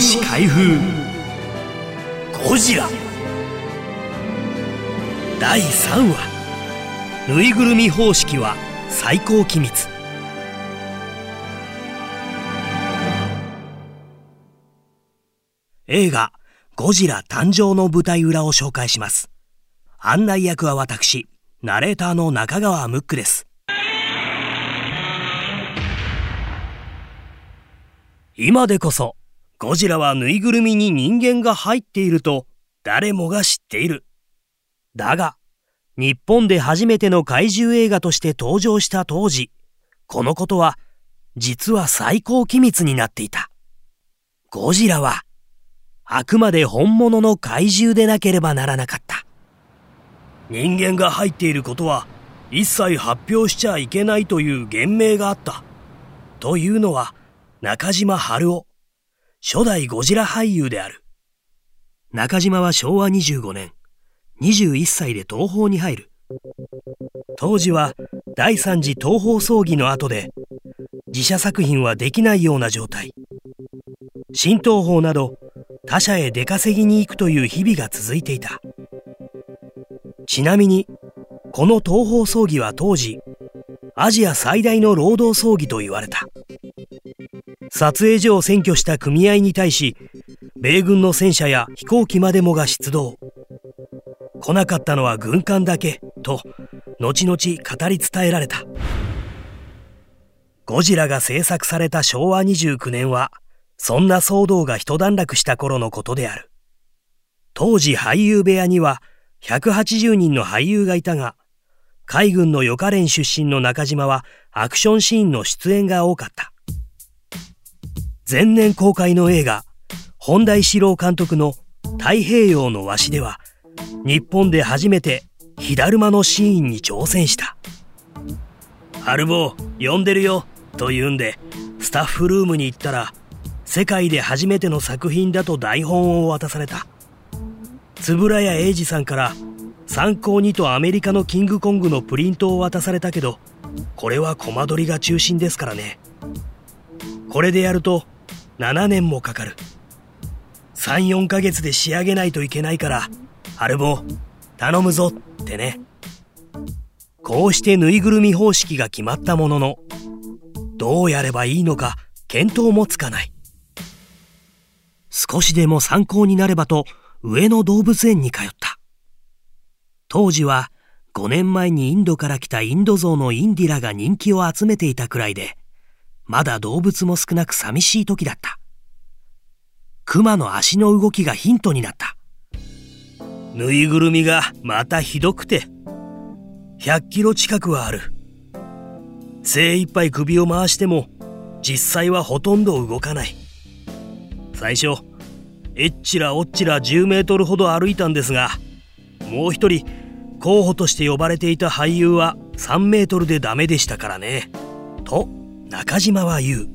吉開封。ゴジラ。第3話。ぬいぐるみ方式は最高機密。映画ゴジラ誕生の舞台裏を紹介します。案内役は私ナレーターの中川ムックです。今でこそゴジラはぬいぐるみに人間が入っていると誰もが知っている。だが、日本で初めての怪獣映画として登場した当時、このことは実は最高機密になっていた。ゴジラはあくまで本物の怪獣でなければならなかった。人間が入っていることは一切発表しちゃいけないという言命があった。というのは中島春夫。初代ゴジラ俳優である。中島は昭和25年、21歳で東宝に入る。当時は第三次東宝葬儀の後で、自社作品はできないような状態。新東宝など他社へ出稼ぎに行くという日々が続いていた。ちなみに、この東宝葬儀は当時、アジア最大の労働葬儀と言われた。撮影所を占拠した組合に対し、米軍の戦車や飛行機までもが出動。来なかったのは軍艦だけ、と、後々語り伝えられた。ゴジラが制作された昭和29年は、そんな騒動が一段落した頃のことである。当時俳優部屋には180人の俳優がいたが、海軍の予科連出身の中島はアクションシーンの出演が多かった。前年公開の映画、本田一郎監督の太平洋のわしでは、日本で初めて火だるまのシーンに挑戦した。ハルボー、呼んでるよ、と言うんで、スタッフルームに行ったら、世界で初めての作品だと台本を渡された。円谷英二さんから参考にとアメリカのキングコングのプリントを渡されたけど、これはコマ撮りが中心ですからね。これでやると7年もかかる。3、4ヶ月で仕上げないといけないから、ハルボ、頼むぞってね。こうしてぬいぐるみ方式が決まったものの、どうやればいいのか見当もつかない。少しでも参考になればと上野動物園に通った。当時は5年前にインドから来たインド象のインディラが人気を集めていたくらいで、まだ動物も少なく寂しい時だった。熊の足の動きがヒントになった。ぬいぐるみがまたひどくて、100キロ近くはある。精一杯首を回しても、実際はほとんど動かない。最初、えっちらおっちら10メートルほど歩いたんですが、もう一人、候補として呼ばれていた俳優は3メートルでダメでしたからね。と、中島は言う。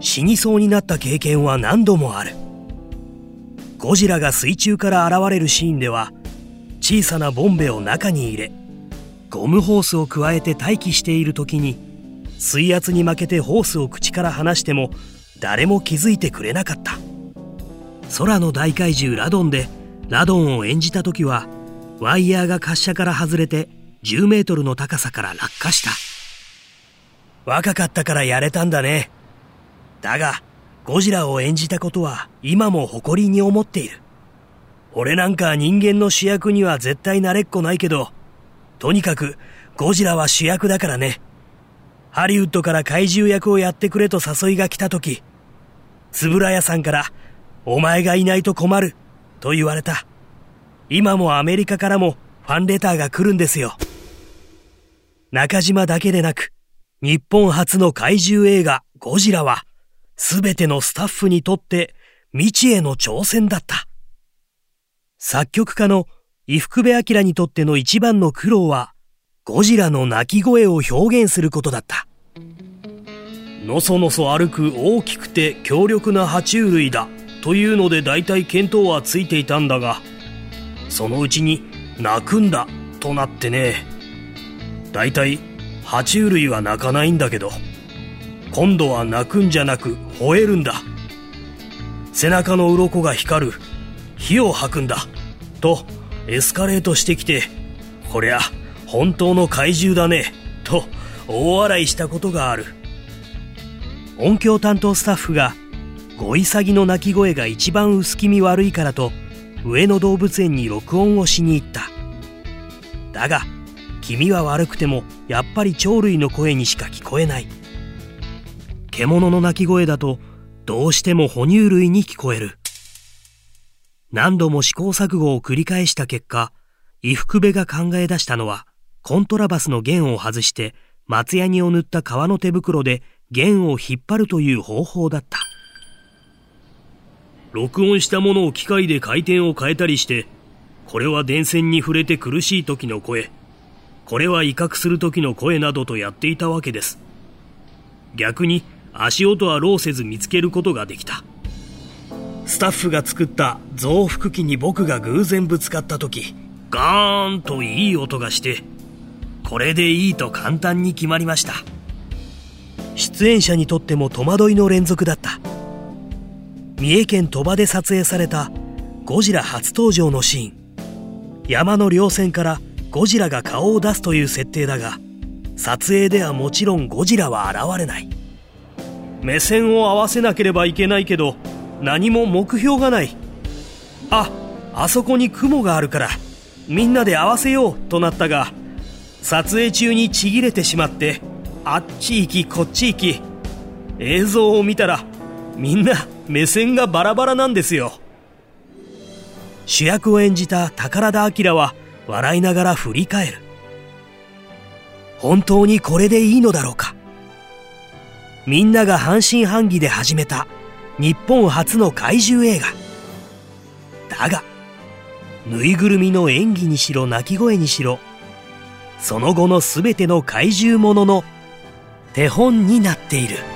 死にそうになった経験は何度もある。ゴジラが水中から現れるシーンでは小さなボンベを中に入れゴムホースを加えて待機している時に水圧に負けてホースを口から離しても誰も気づいてくれなかった。空の大怪獣ラドンでラドンを演じた時はワイヤーが滑車から外れて10メートルの高さから落下した。若かったからやれたんだね。だが、ゴジラを演じたことは今も誇りに思っている。俺なんか人間の主役には絶対なれっこないけど、とにかくゴジラは主役だからね。ハリウッドから怪獣役をやってくれと誘いが来た時、つぶらやさんから、お前がいないと困る、と言われた。今もアメリカからもファンレターが来るんですよ。中島だけでなく、日本初の怪獣映画ゴジラは、すべてのスタッフにとって未知への挑戦だった。作曲家の伊福部明にとっての一番の苦労は、ゴジラの鳴き声を表現することだった。のそのそ歩く大きくて強力な爬虫類だというので大体見当はついていたんだが、そのうちに泣くんだとなってね、大体爬虫類は鳴かないんだけど今度は鳴くんじゃなく吠えるんだ。背中の鱗が光る火を吐くんだとエスカレートしてきてこりゃ本当の怪獣だねと大笑いしたことがある。音響担当スタッフがゴイサギの鳴き声が一番薄気味悪いからと上野動物園に録音をしに行った。だが気味は悪くてもやっぱり鳥類の声にしか聞こえない。獣の鳴き声だとどうしても哺乳類に聞こえる。何度も試行錯誤を繰り返した結果伊福部が考え出したのはコントラバスの弦を外して松ヤニを塗った革の手袋で弦を引っ張るという方法だった。録音したものを機械で回転を変えたりしてこれは電線に触れて苦しい時の声。これは威嚇する時の声などとやっていたわけです。逆に足音は労せず見つけることができた。スタッフが作った増幅器に僕が偶然ぶつかった時ガーンといい音がしてこれでいいと簡単に決まりました。出演者にとっても戸惑いの連続だった。三重県鳥羽で撮影されたゴジラ初登場のシーン。山の稜線からゴジラが顔を出すという設定だが撮影ではもちろんゴジラは現れない。目線を合わせなければいけないけど何も目標がない。ああそこに雲があるからみんなで合わせようとなったが撮影中にちぎれてしまってあっち行きこっち行き映像を見たらみんな目線がバラバラなんですよ。主役を演じた宝田明は笑いながら振り返る。本当にこれでいいのだろうか。みんなが半信半疑で始めた日本初の怪獣映画。だがぬいぐるみの演技にしろ鳴き声にしろその後の全ての怪獣ものの手本になっている。